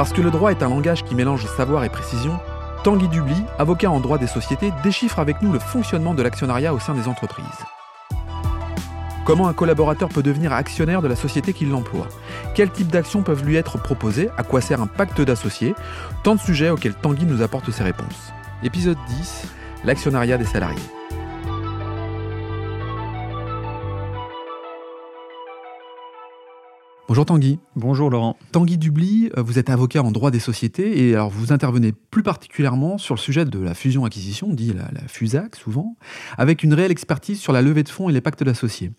Parce que le droit est un langage qui mélange savoir et précision, Tanguy Dubly, avocat en droit des sociétés, déchiffre avec nous le fonctionnement de l'actionnariat au sein des entreprises. Comment un collaborateur peut devenir actionnaire de la société qui l'emploie Quels types d'actions peuvent lui être proposées? À quoi sert un pacte d'associés? Tant de sujets auxquels Tanguy nous apporte ses réponses. Épisode 10 L'actionnariat des salariés. Bonjour Tanguy. Bonjour Laurent. Tanguy Dubly, euh, vous êtes avocat en droit des sociétés et alors vous intervenez plus particulièrement sur le sujet de la fusion-acquisition, dit la, FUSAC souvent, avec une réelle expertise sur la levée de fonds et les pactes d'associés.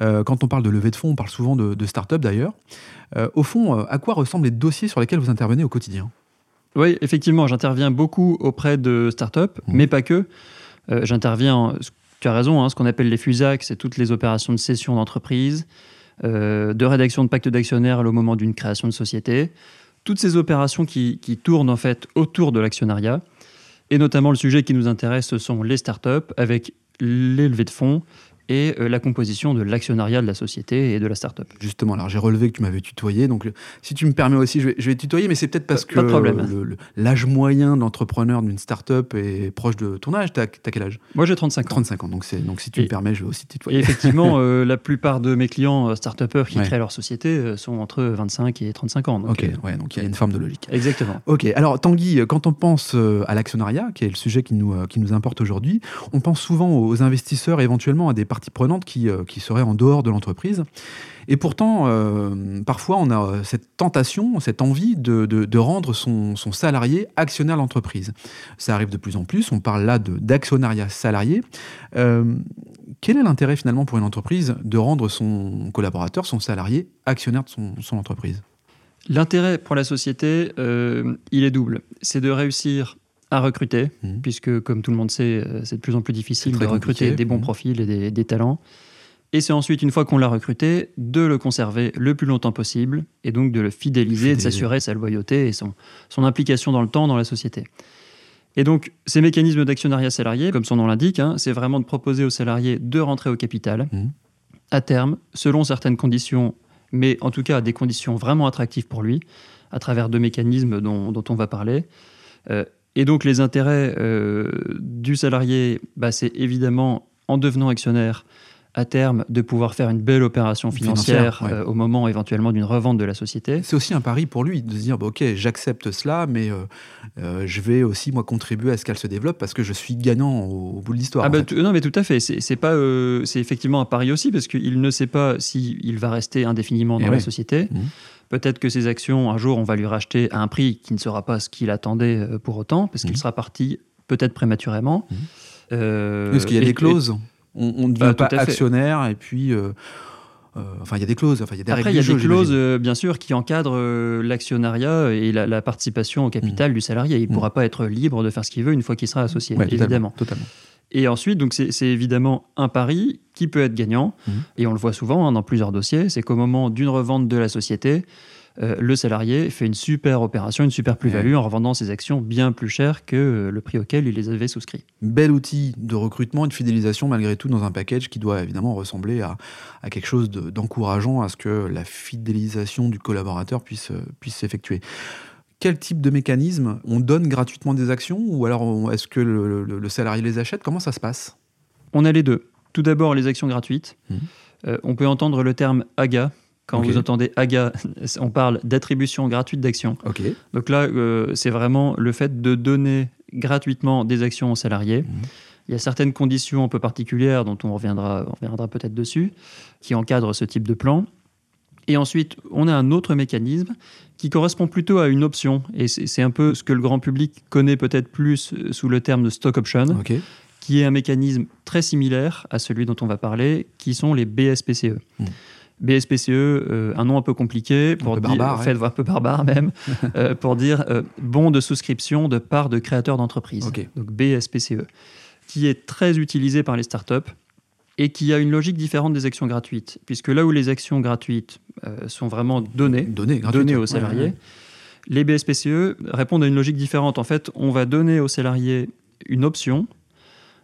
Euh, quand on parle de levée de fonds, on parle souvent de, start-up d'ailleurs. Euh, au fond, à quoi ressemblent les dossiers sur lesquels vous intervenez au quotidien? Oui, effectivement, j'interviens beaucoup auprès de start-up, mmh. mais pas que. j'interviens, tu as raison, hein, ce qu'on appelle les FUSAC, c'est toutes les opérations de cession d'entreprise. Euh, de rédaction de pacte d'actionnaire au moment d'une création de société. Toutes ces opérations qui, tournent en fait autour de l'actionnariat. Et notamment le sujet qui nous intéresse, ce sont les startups avec les levées de fonds et euh, la composition de l'actionnariat de la société et de la start-up. Justement, alors j'ai relevé que tu m'avais tutoyé, donc si tu me permets aussi, je vais, je vais tutoyer, mais c'est peut-être parce que l'âge moyen d'entrepreneur d'une start-up est proche de ton âge. Tu as, quel âge? Moi j'ai 35 ans. 35 ans, donc, donc si tu me permets, je vais aussi tutoyer. Et effectivement, euh, la plupart de mes clients euh, start-upers qui créent leur société sont entre 25 et 35 ans. Donc, ok, ouais, donc il y a une forme de logique. Exactement. Ok, alors Tanguy, quand on pense à l'actionnariat, qui est le sujet qui nous, qui nous importe aujourd'hui, on pense souvent aux investisseurs éventuellement à des parties qui, euh, qui en dehors de l'entreprise. Et pourtant, euh, parfois, on a cette tentation, cette envie de, de, rendre son, son, salarié actionnaire de l'entreprise. Ça arrive de plus en plus, on parle là d'actionnariat salarié. Euh, quel est l'intérêt finalement pour une entreprise de rendre son collaborateur, son salarié, actionnaire de son, son entreprise? L'intérêt pour la société, il est double. C'est de réussir à recruter, mmh. puisque comme tout le monde sait, euh, c'est de plus en plus difficile de recruter des bons mmh. profils et des, talents. Et c'est ensuite, une fois qu'on l'a recruté, de le conserver le plus longtemps possible, et donc de le fidéliser, de s'assurer sa loyauté et son, son implication dans le temps dans la société. Et donc, ces mécanismes d'actionnariat salarié, comme son nom l'indique, hein, c'est vraiment de proposer aux salariés de rentrer au capital, mmh. à terme, selon certaines conditions, mais en tout cas à des conditions vraiment attractives pour lui, à travers deux mécanismes dont, dont on va parler. Euh, et donc les intérêts euh, du salarié, bah, c'est évidemment en devenant actionnaire à terme de pouvoir faire une belle opération financière, euh, au moment éventuellement d'une revente de la société. C'est aussi un pari pour lui de se dire bah, ok j'accepte cela mais euh, je vais aussi moi contribuer à ce qu'elle se développe parce que je suis gagnant au, bout de l'histoire. Ah bah, non mais tout à fait c'est pas c'est effectivement un pari aussi parce qu'il ne sait pas s'il va rester indéfiniment dans la société. Mmh. Peut-être que ces actions, un jour, on va lui racheter à un prix qui ne sera pas ce qu'il attendait euh, pour autant, parce qu'il mhm. sera parti peut-être prématurément. Mhm. Euh, parce qu'il y a des clauses. On, ne devient bah, pas actionnaire et puis. Euh, enfin, il y a des clauses. Enfin, il y a des Après, il y a des clauses, bien sûr, qui encadrent l'actionnariat et la, participation au capital mhm. du salarié. Il ne pourra pas être libre de faire ce qu'il veut une fois qu'il sera associé, évidemment. totalement. Et ensuite, donc c'est évidemment un pari qui peut être gagnant, mhm. et on le voit souvent hein, dans plusieurs dossiers, c'est qu'au moment d'une revente de la société, euh, le salarié fait une super opération, une super plus-value en revendant ses actions bien plus chères que euh, le prix auquel il les avait souscrits. Bel outil de recrutement et de fidélisation malgré tout dans un package qui doit évidemment ressembler à, quelque chose d'encourageant à ce que la fidélisation du collaborateur puisse, euh, puisse s'effectuer quel type de mécanisme On donne gratuitement des actions ou alors est-ce que le, salarié les achète? Comment ça se passe? On a les deux. Tout d'abord, les actions gratuites. Mmh. Euh, on peut entendre le terme AGA. Quand vous entendez AGA, on parle d'attribution gratuite d'actions. Donc là, euh, c'est vraiment le fait de donner gratuitement des actions aux salariés. Mmh. Il y a certaines conditions un peu particulières dont on reviendra, on reviendra peut-être dessus, qui encadrent ce type de plan. Et ensuite, on a un autre mécanisme qui correspond plutôt à une option. Et c'est un peu ce que le grand public connaît peut-être plus euh, sous le terme de stock option, qui est un mécanisme très similaire à celui dont on va parler, qui sont les BSPCE. Hmm. BSPCE, euh, un nom un peu compliqué, pour dire, barbare, en fait, un peu barbare même, euh, pour dire bon de souscription de part de créateurs d'entreprise. Donc BSPCE, qui est très utilisé par les startups et qui a une logique différente des actions gratuites, puisque là où les actions gratuites euh, sont vraiment données, données, aux salariés, les BSPCE répondent à une logique différente. En fait, on va donner aux salariés une option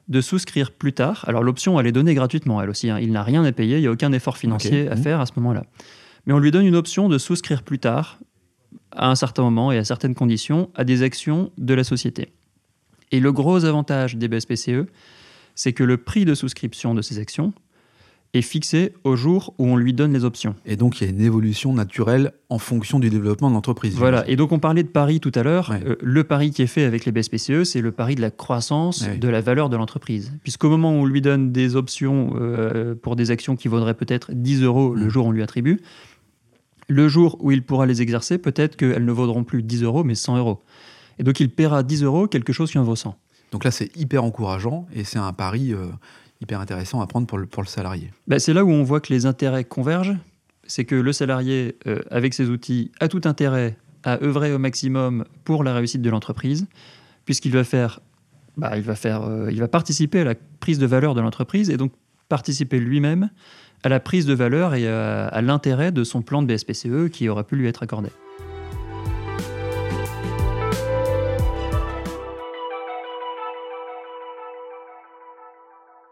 de souscrire plus tard. Alors l'option, elle est donnée gratuitement, elle aussi. Hein. Il n'a rien à payer, il n'y a aucun effort financier à mmh. faire à ce moment-là. Mais on lui donne une option de souscrire plus tard à un certain moment et à certaines conditions à des actions de la société. Et le gros avantage des BSPCE, c'est que le prix de souscription de ces actions est fixé au jour où on lui donne les options. Et donc il y a une évolution naturelle en fonction du développement de l'entreprise. Voilà, et donc on parlait de pari tout à l'heure. Euh, le pari qui est fait avec les BSPCE, c'est le pari de la croissance de la valeur de l'entreprise. Puisqu'au moment où on lui donne des options euh, pour des actions qui vaudraient peut-être 10 euros le mm. jour où on lui attribue, le jour où il pourra les exercer, peut-être qu'elles ne vaudront plus 10 euros, mais 100 euros. Et donc il paiera 10 euros quelque chose qui en vaut 100. Donc là, c'est hyper encourageant et c'est un pari euh, hyper intéressant à prendre pour le, salarié. Bah, c'est là où on voit que les intérêts convergent. C'est que le salarié, euh, avec ses outils, a tout intérêt à œuvrer au maximum pour la réussite de l'entreprise, puisqu'il va faire, bah, il va faire, euh, il va participer à la prise de valeur de l'entreprise et donc participer lui-même à la prise de valeur et à l'intérêt de son plan de BSPCE qui aurait pu lui être accordé.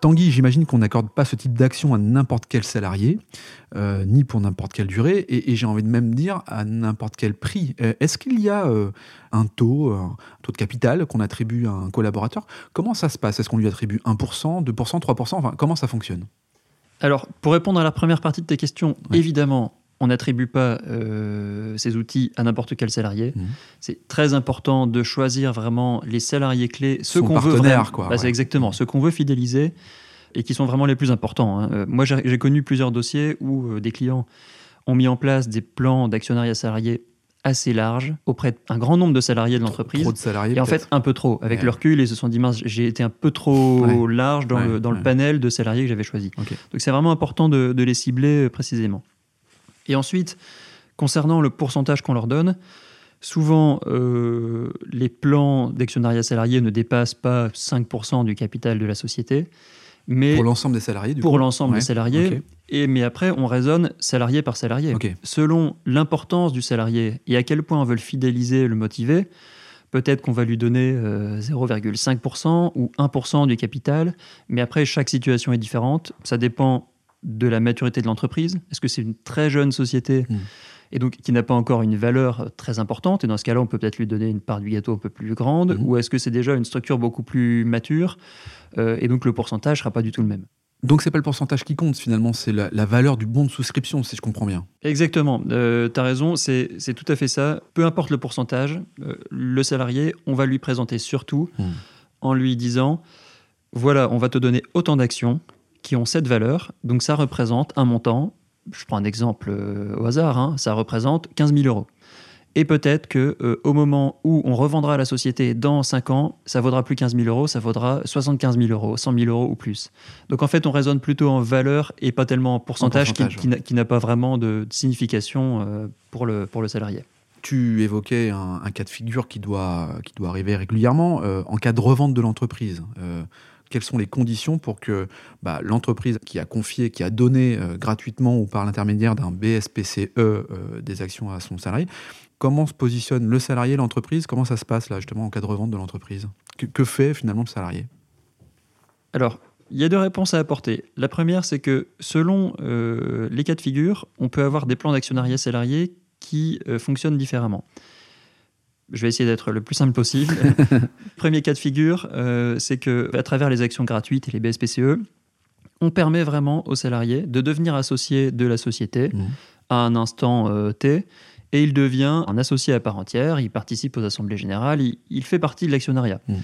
Tanguy, j'imagine qu'on n'accorde pas ce type d'action à n'importe quel salarié, euh, ni pour n'importe quelle durée, et, j'ai envie de même dire à n'importe quel prix. Euh, est-ce qu'il y a euh, un taux, un taux de capital qu'on attribue à un collaborateur? Comment ça se passe? Est-ce qu'on lui attribue 1%, 2%, 3% enfin, Comment ça fonctionne? Alors, pour répondre à la première partie de tes questions, évidemment, on n'attribue pas ces outils à n'importe quel salarié. Mmh. C'est très important de choisir vraiment les salariés clés, ceux qu'on veut vraiment, quoi. Bah, exactement ceux qu'on veut fidéliser et qui sont vraiment les plus importants. Hein. Euh, moi, j'ai connu plusieurs dossiers où euh, des clients ont mis en place des plans d'actionnariat salarié assez larges auprès d'un grand nombre de salariés de l'entreprise. Trop de salariés. Et en fait, un peu trop. Avec le recul, ils se sont dit, mince, j'ai été un peu trop large dans, le, dans le, panel de salariés que j'avais choisi. Donc c'est vraiment important de, de, les cibler euh, précisément. Et ensuite, concernant le pourcentage qu'on leur donne, souvent les plans d'actionnariat salarié ne dépassent pas 5% du capital de la société pour l'ensemble des salariés Pour l'ensemble des salariés. Et, mais après, on raisonne salarié par salarié. Selon l'importance du salarié et à quel point on veut le fidéliser, le motiver, peut-être qu'on va lui donner 0,5% euh, ou 1% du capital. Mais après, chaque situation est différente. Ça dépend de la maturité de l'entreprise? Est-ce que c'est une très jeune société hmm et donc qui n'a pas encore une valeur très importante. Et dans ce cas-là, on peut peut-être lui donner une part du gâteau un peu plus grande. Mhm. Ou est-ce que c'est déjà une structure beaucoup plus mature euh, Et donc le pourcentage sera pas du tout le même? Donc c'est pas le pourcentage qui compte finalement, c'est la, valeur du bon de souscription, si je comprends bien. Exactement, euh, tu as raison, c'est tout à fait ça. Peu importe le pourcentage, euh, le salarié, on va lui présenter surtout hmm. en lui disant, voilà, on va te donner autant d'actions qui ont cette valeur, donc ça représente un montant, je prends un exemple euh, au hasard, hein, ça représente 15 000 euros. Et peut-être que euh, au moment où on revendra la société dans 5 ans, ça vaudra plus 15 000 euros, ça vaudra 75 000 euros, 100 000 euros ou plus. Donc en fait, on raisonne plutôt en valeur et pas tellement en pourcentage, qui, n'a pas vraiment de, signification euh, pour, le, pour le salarié. Tu évoquais un, cas de figure qui doit, qui doit arriver régulièrement en cas de revente de l'entreprise quelles sont les conditions pour que bah, l'entreprise qui a confié, qui a donné euh, gratuitement ou par l'intermédiaire d'un BSPCE euh, des actions à son salarié, comment se positionne le salarié, l'entreprise? Comment ça se passe là justement en cas de revente de l'entreprise? Que, fait finalement le salarié? Alors, il y a deux réponses à apporter. La première, c'est que selon euh, les cas de figure, on peut avoir des plans d'actionnariat salarié qui fonctionnent différemment. Je vais essayer d'être le plus simple possible. Premier cas de figure, euh, c'est que à travers les actions gratuites et les BSPCE, on permet vraiment aux salariés de devenir associé de la société mmh. à un instant euh, T, et il devient un associé à part entière. Il participe aux assemblées générales, il, fait partie de l'actionnariat. Mmh.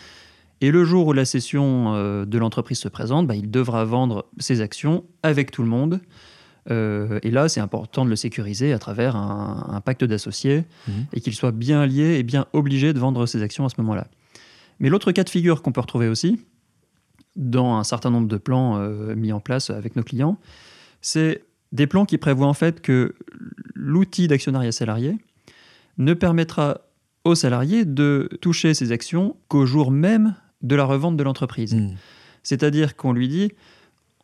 Et le jour où la cession euh, de l'entreprise se présente, bah, il devra vendre ses actions avec tout le monde euh, et là, c'est important de le sécuriser à travers un, pacte d'associés mhm. et qu'il soit bien lié et bien obligé de vendre ses actions à ce moment-là. Mais l'autre cas de figure qu'on peut retrouver aussi, dans un certain nombre de plans euh, mis en place avec nos clients, c'est des plans qui prévoient en fait que l'outil d'actionnariat salarié ne permettra aux salariés de toucher ses actions qu'au jour même de la revente de l'entreprise. Mhm. C'est-à-dire qu'on lui dit,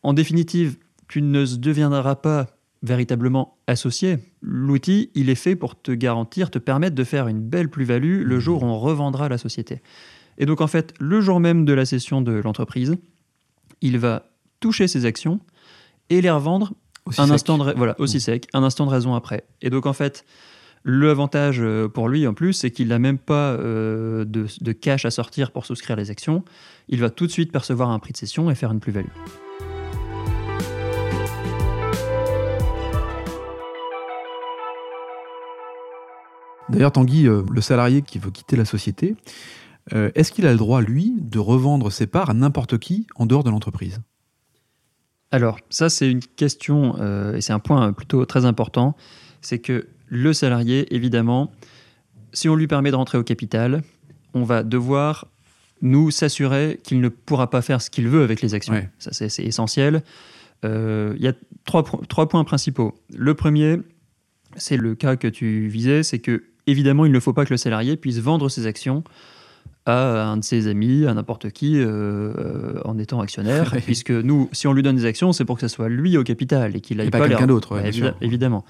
en définitive, tu ne deviendras pas véritablement associé. L'outil, il est fait pour te garantir, te permettre de faire une belle plus-value le mmh. jour où on revendra la société. Et donc en fait, le jour même de la cession de l'entreprise, il va toucher ses actions et les revendre aussi un sec. instant de voilà, aussi mmh. sec, un instant de raison après. Et donc en fait, L'avantage pour lui, en plus, c'est qu'il n'a même pas de, de, cash à sortir pour souscrire les actions. Il va tout de suite percevoir un prix de cession et faire une plus-value. D'ailleurs, Tanguy, euh, le salarié qui veut quitter la société, euh, est-ce qu'il a le droit, lui, de revendre ses parts à n'importe qui en dehors de l'entreprise? Alors, ça, c'est une question, euh, et c'est un point plutôt très important, c'est que le salarié, évidemment, si on lui permet de rentrer au capital, on va devoir nous s'assurer qu'il ne pourra pas faire ce qu'il veut avec les actions. Ça, c'est essentiel. Il y a trois, trois points principaux. Le premier, c'est le cas que tu visais, c'est que évidemment, il ne faut pas que le salarié puisse vendre ses actions à un de ses amis, à n'importe qui, euh, euh, en étant actionnaire, puisque nous, si on lui donne des actions, c'est pour que ce soit lui au capital et qu'il aille pas, quelqu'un d'autre. évidemment.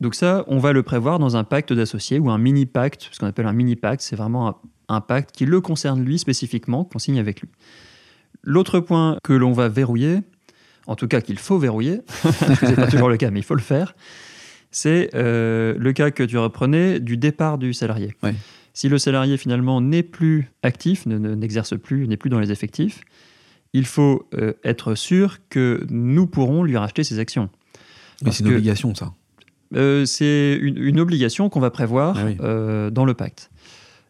Donc ça, on va le prévoir dans un pacte d'associés ou un mini-pacte, ce qu'on appelle un mini-pacte, c'est vraiment un, pacte qui le concerne lui spécifiquement, qu'on signe avec lui. L'autre point que l'on va verrouiller, en tout cas qu'il faut verrouiller, ce n'est pas toujours le cas, mais il faut le faire, c'est euh, le cas que tu reprenais du départ du salarié. Si le salarié finalement n'est plus actif, n'exerce plus, n'est plus dans les effectifs, il faut euh, être sûr que nous pourrons lui racheter ses actions. Mais c'est une obligation, ça. Euh, c'est une, obligation qu'on va prévoir ah dans le pacte.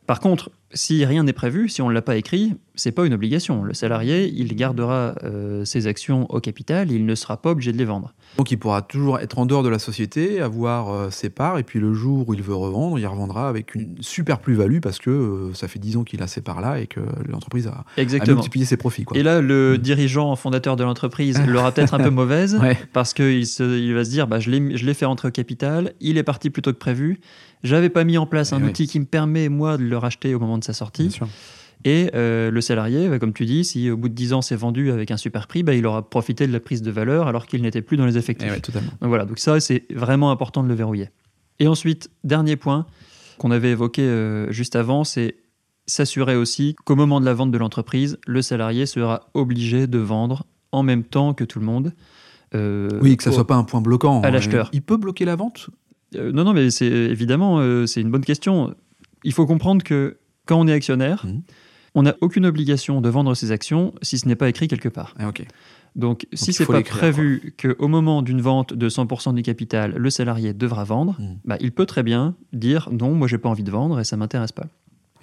Par contre, si rien n'est prévu, si on ne l'a pas écrit, c'est pas une obligation. Le salarié, il gardera euh, ses actions au capital, il ne sera pas obligé de les vendre. Donc il pourra toujours être en dehors de la société, avoir euh, ses parts, et puis le jour où il veut revendre, il revendra avec une super plus-value parce que euh, ça fait 10 ans qu'il a ses parts-là et que l'entreprise a, multiplié ses profits. Et là, le mm. dirigeant fondateur de l'entreprise l'aura peut-être un peu mauvaise parce qu'il il va se dire bah, je l'ai fait rentrer au capital, il est parti plus tôt que prévu, j'avais pas mis en place un outil qui me permet, moi, de le racheter au moment de sa sortie. Et euh, le salarié, bah, comme tu dis, si au bout de 10 ans c'est vendu avec un super prix, bah, il aura profité de la prise de valeur alors qu'il n'était plus dans les effectifs. Eh totalement. Donc voilà, donc ça c'est vraiment important de le verrouiller. Et ensuite, dernier point qu'on avait évoqué euh, juste avant, c'est s'assurer aussi qu'au moment de la vente de l'entreprise, le salarié sera obligé de vendre en même temps que tout le monde. Euh, oui, que ça ne soit pas un point bloquant. À l'acheteur. Il peut bloquer la vente? Non, non, mais c'est évidemment, c'est une bonne question. Il faut comprendre que quand on est actionnaire, mmh on n'a aucune obligation de vendre ses actions si ce n'est pas écrit quelque part. Ah, Donc, si ce n'est pas prévu qu'au moment d'une vente de 100% du capital, le salarié devra vendre, hmm. bah, il peut très bien dire non, moi j'ai pas envie de vendre et ça m'intéresse pas.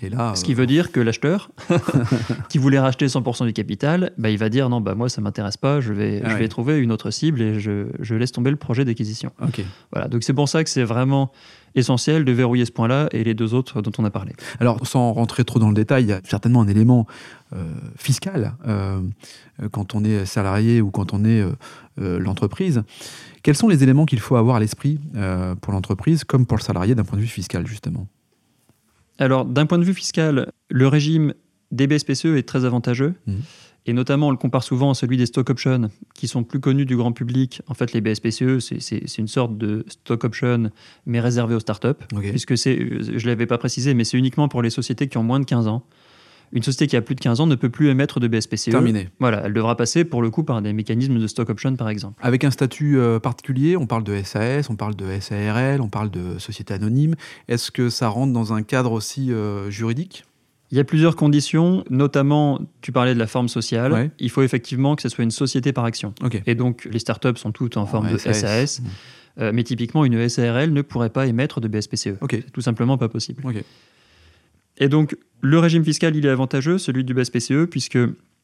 Et là, Ce qui veut dire que l'acheteur, qui voulait racheter 100% du capital, bah, il va dire non, bah, moi ça m'intéresse pas, je vais, ah je vais trouver une autre cible et je, je laisse tomber le projet d'acquisition. Voilà, donc c'est pour ça que c'est vraiment essentiel de verrouiller ce point-là et les deux autres dont on a parlé. Alors, sans rentrer trop dans le détail, il y a certainement un élément euh, fiscal euh, quand on est salarié ou quand on est euh, l'entreprise. Quels sont les éléments qu'il faut avoir à l'esprit pour l'entreprise comme pour le salarié d'un point de vue fiscal, justement? Alors, d'un point de vue fiscal, le régime des BSPCE est très avantageux. Mmh. Et notamment, on le compare souvent à celui des stock options, qui sont plus connus du grand public. En fait, les BSPCE, c'est une sorte de stock option, mais réservé aux startups. Puisque c'est, je ne l'avais pas précisé, mais c'est uniquement pour les sociétés qui ont moins de 15 ans. Une société qui a plus de 15 ans ne peut plus émettre de BSPCE. Terminé. Voilà, elle devra passer pour le coup par des mécanismes de stock option, par exemple. Avec un statut euh, particulier, on parle de SAS, on parle de SARL, on parle de société anonyme. Est-ce que ça rentre dans un cadre aussi euh, juridique? Il y a plusieurs conditions, notamment, tu parlais de la forme sociale. Il faut effectivement que ce soit une société par action. Et donc, les startups sont toutes en forme de SAS. Mmh. Euh, mais typiquement, une SARL ne pourrait pas émettre de BSPCE. C'est tout simplement pas possible. Et donc, le régime fiscal, il est avantageux, celui du BSPCE, puisque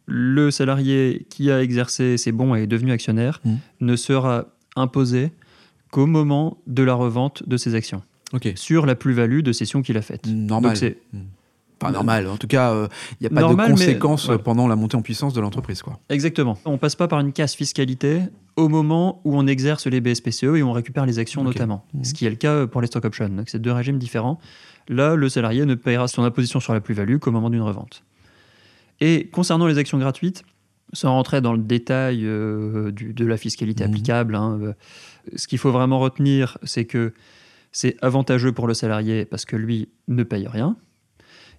le salarié qui a exercé ses bons et est devenu actionnaire mmh. ne sera imposé qu'au moment de la revente de ses actions. Sur la plus-value de cession qu'il a faite. Normal. Donc, mmh. Pas normal. En tout cas, il euh, n'y a pas de conséquences pendant la montée en puissance de l'entreprise. Quoi. Exactement. On passe pas par une casse fiscalité au moment où on exerce les BSPCE et on récupère les actions notamment. Mmh. Ce qui est le cas pour les stock options. Donc c'est deux régimes différents. Là, le salarié ne paiera son imposition sur la plus-value qu'au moment d'une revente. Et concernant les actions gratuites, sans rentrer dans le détail euh, de la fiscalité mmh. applicable, hein, euh, ce qu'il faut vraiment retenir, c'est que c'est avantageux pour le salarié parce que lui ne paye rien.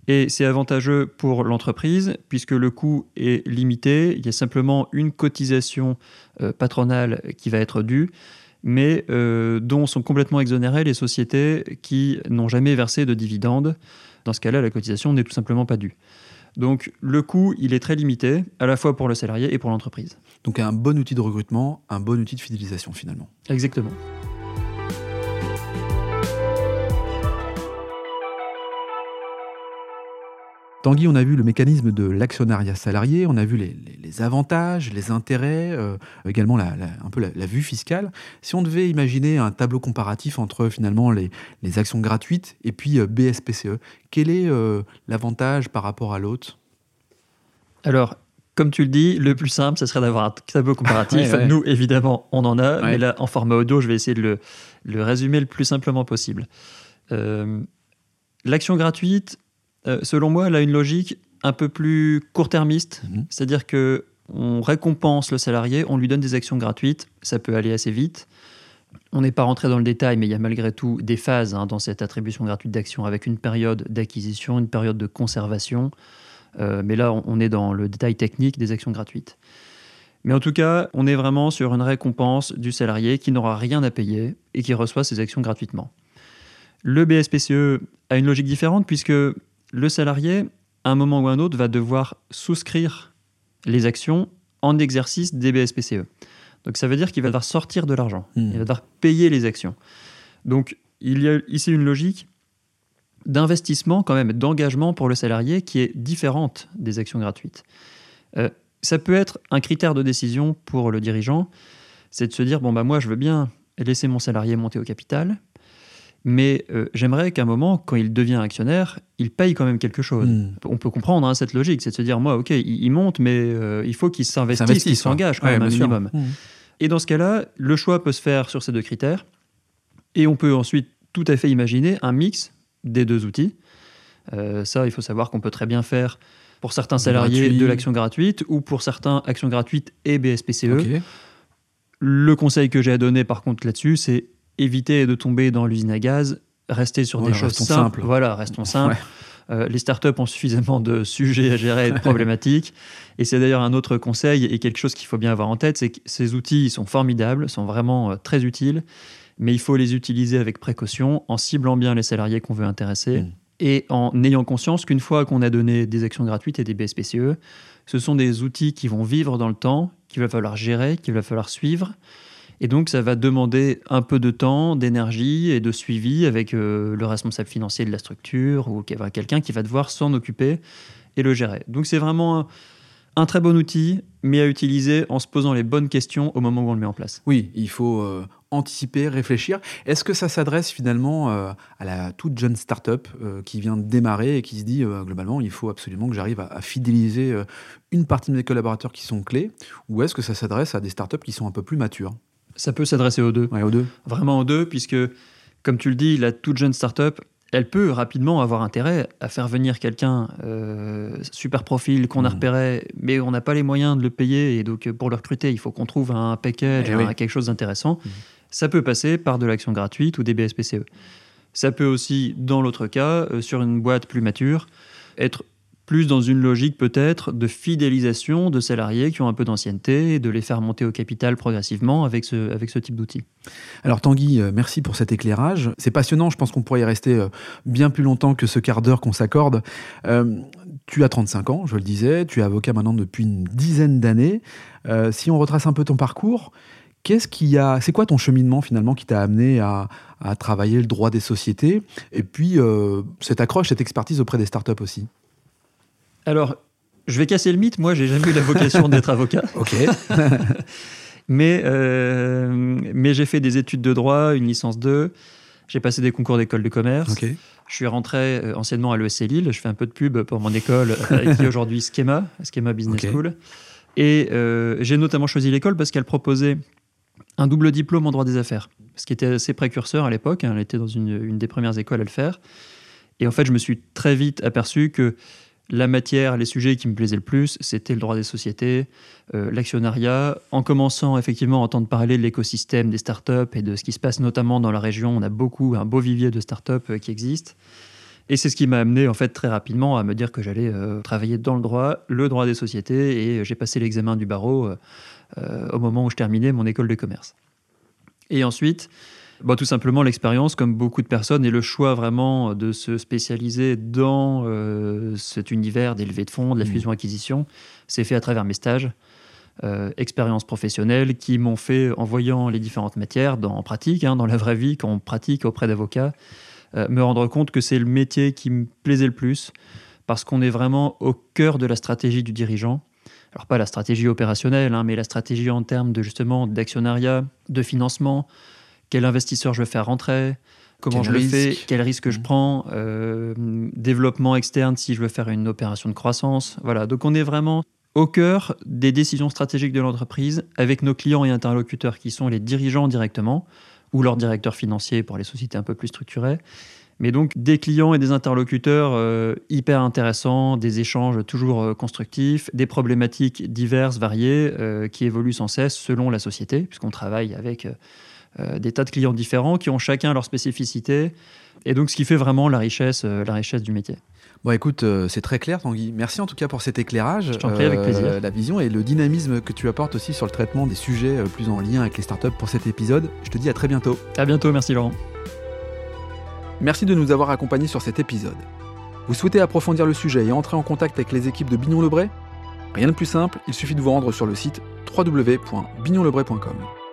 Et c'est avantageux pour l'entreprise puisque le coût est limité. Il y a simplement une cotisation euh, patronale qui va être due. Mais dont sont complètement exonérées les sociétés qui n'ont jamais versé de dividendes. Dans ce cas-là, la cotisation n'est tout simplement pas due. Donc le coût, il est très limité, à la fois pour le salarié et pour l'entreprise. Donc un bon outil de recrutement, un bon outil de fidélisation finalement. Exactement. Tanguy, on a vu le mécanisme de l'actionnariat salarié, on a vu les, avantages, les intérêts, euh, également la, un peu la, vue fiscale. Si on devait imaginer un tableau comparatif entre finalement les, actions gratuites et puis euh, BSPCE, quel est euh, l'avantage par rapport à l'autre? Alors, comme tu le dis, le plus simple, ce serait d'avoir un tableau comparatif. Nous, évidemment, on en a, mais là, en format audio, je vais essayer de le, le résumer le plus simplement possible. L'action gratuite, euh, selon moi, elle a une logique un peu plus court-termiste, mhm. c'est-à-dire que on récompense le salarié, on lui donne des actions gratuites, ça peut aller assez vite. On n'est pas rentré dans le détail, mais il y a malgré tout des phases hein, dans cette attribution gratuite d'actions, avec une période d'acquisition, une période de conservation. Euh, mais là, on est dans le détail technique des actions gratuites. Mais en tout cas, on est vraiment sur une récompense du salarié qui n'aura rien à payer et qui reçoit ses actions gratuitement. Le BSPCE a une logique différente puisque le salarié, à un moment ou à un autre, va devoir souscrire les actions en exercice des BSPCE. Donc ça veut dire qu'il va devoir sortir de l'argent, hmm. il va devoir payer les actions. Donc il y a ici une logique d'investissement quand même, d'engagement pour le salarié qui est différente des actions gratuites. Euh, ça peut être un critère de décision pour le dirigeant, c'est de se dire, bon, bah moi je veux bien laisser mon salarié monter au capital, mais euh, j'aimerais qu'à un moment, quand il devient actionnaire, il paye quand même quelque chose. Hmm. On peut comprendre hein, cette logique, c'est de se dire, moi, ok, il, monte, mais euh, il faut qu'il s'investisse, qu'il s'engage quand même un minimum. Hmm. Et dans ce cas-là, le choix peut se faire sur ces deux critères. Et on peut ensuite tout à fait imaginer un mix des deux outils. Euh, ça, il faut savoir qu'on peut très bien faire pour certains salariés de l'action gratuite ou pour certains actions gratuites et BSPCE. Le conseil que j'ai à donner par contre là-dessus, c'est éviter de tomber dans l'usine à gaz, rester sur des choses simples. Voilà, restons simples. Euh, les startups ont suffisamment de sujets à gérer et de problématiques. Et c'est d'ailleurs un autre conseil et quelque chose qu'il faut bien avoir en tête, c'est que ces outils sont formidables, sont vraiment euh, très utiles, mais il faut les utiliser avec précaution, en ciblant bien les salariés qu'on veut intéresser. Mm. Et en ayant conscience qu'une fois qu'on a donné des actions gratuites et des BSPCE, ce sont des outils qui vont vivre dans le temps, qu'il va falloir gérer, qu'il va falloir suivre, et donc, ça va demander un peu de temps, d'énergie et de suivi avec euh, le responsable financier de la structure ou quelqu'un qui va devoir s'en occuper et le gérer. Donc, c'est vraiment un, très bon outil, mais à utiliser en se posant les bonnes questions au moment où on le met en place. Oui, il faut euh, anticiper, réfléchir. Est-ce que ça s'adresse finalement euh, à la toute jeune start-up qui vient de démarrer et qui se dit globalement, il faut absolument que j'arrive à, à, fidéliser une partie de mes collaborateurs qui sont clés? Ou est-ce que ça s'adresse à des start-up qui sont un peu plus matures? Ça peut s'adresser aux deux. aux deux. Vraiment aux deux, puisque, comme tu le dis, la toute jeune start-up, elle peut rapidement avoir intérêt à faire venir quelqu'un euh, super profil qu'on a mmh. repéré, mais on n'a pas les moyens de le payer et donc pour le recruter, il faut qu'on trouve un package, eh quelque chose d'intéressant. Mmh. Ça peut passer par de l'action gratuite ou des BSPCE. Ça peut aussi, dans l'autre cas, euh, sur une boîte plus mature, être plus dans une logique peut-être de fidélisation de salariés qui ont un peu d'ancienneté et de les faire monter au capital progressivement avec ce, avec ce type d'outils. Alors Tanguy, euh, merci pour cet éclairage. C'est passionnant, je pense qu'on pourrait y rester euh, bien plus longtemps que ce quart d'heure qu'on s'accorde. Euh, tu as 35 ans, je le disais, tu es avocat maintenant depuis une dizaine d'années. si on retrace un peu ton parcours, Qu'est-ce a, c'est quoi ton cheminement finalement qui t'a amené à, travailler le droit des sociétés et puis cette accroche, cette expertise auprès des startups aussi? Alors, je vais casser le mythe. Moi, j'ai jamais eu la vocation d'être avocat. Ok. mais euh, mais j'ai fait des études de droit, une licence 2. J'ai passé des concours d'école de commerce. Je suis rentré euh, anciennement à l'ESC Lille. Je fais un peu de pub pour mon école, euh, qui est aujourd'hui Schema, Schema Business School. Et j'ai notamment choisi l'école parce qu'elle proposait un double diplôme en droit des affaires, ce qui était assez précurseur à l'époque. Elle était dans une, une, des premières écoles à le faire. Et en fait, je me suis très vite aperçu que la matière, les sujets qui me plaisaient le plus, c'était le droit des sociétés, euh, l'actionnariat. En commençant effectivement à entendre parler de l'écosystème des startups et de ce qui se passe notamment dans la région, on a beaucoup, un beau vivier de startups euh, qui existent. Et c'est ce qui m'a amené en fait très rapidement à me dire que j'allais euh, travailler dans le droit, le droit des sociétés, et j'ai passé l'examen du barreau au moment où je terminais mon école de commerce. Et ensuite, bah, tout simplement l'expérience, comme beaucoup de personnes, et le choix vraiment de se spécialiser dans euh, cet univers des levées de fonds, de la mmh. fusion-acquisition, c'est fait à travers mes stages, euh, expériences professionnelles qui m'ont fait, en voyant les différentes matières, dans, en pratique, hein, dans la vraie vie, quand on pratique auprès d'avocats, euh, me rendre compte que c'est le métier qui me plaisait le plus, parce qu'on est vraiment au cœur de la stratégie du dirigeant. Alors pas la stratégie opérationnelle, hein, mais la stratégie en termes de justement d'actionnariat, de financement, quel investisseur je veux faire rentrer, comment je le fais, quel risque je mmh. prends, euh, développement externe si je veux faire une opération de croissance. Voilà, donc on est vraiment au cœur des décisions stratégiques de l'entreprise avec nos clients et interlocuteurs qui sont les dirigeants directement ou leurs directeurs financiers pour les sociétés un peu plus structurées. Mais donc des clients et des interlocuteurs euh, hyper intéressants, des échanges toujours euh, constructifs, des problématiques diverses, variées, qui évoluent sans cesse selon la société, puisqu'on travaille avec des tas de clients différents qui ont chacun leur spécificité. Et donc, ce qui fait vraiment la richesse, euh, la richesse du métier. Bon, écoute, euh, c'est très clair, Tanguy. Merci en tout cas pour cet éclairage. Je t'en prie, avec plaisir. La vision et le dynamisme que tu apportes aussi sur le traitement des sujets plus en lien avec les startups pour cet épisode. Je te dis à très bientôt. À bientôt, merci Laurent. Merci de nous avoir accompagnés sur cet épisode. Vous souhaitez approfondir le sujet et entrer en contact avec les équipes de Bignon Lebray Rien de plus simple, il suffit de vous rendre sur le site www.bignonlebray.com.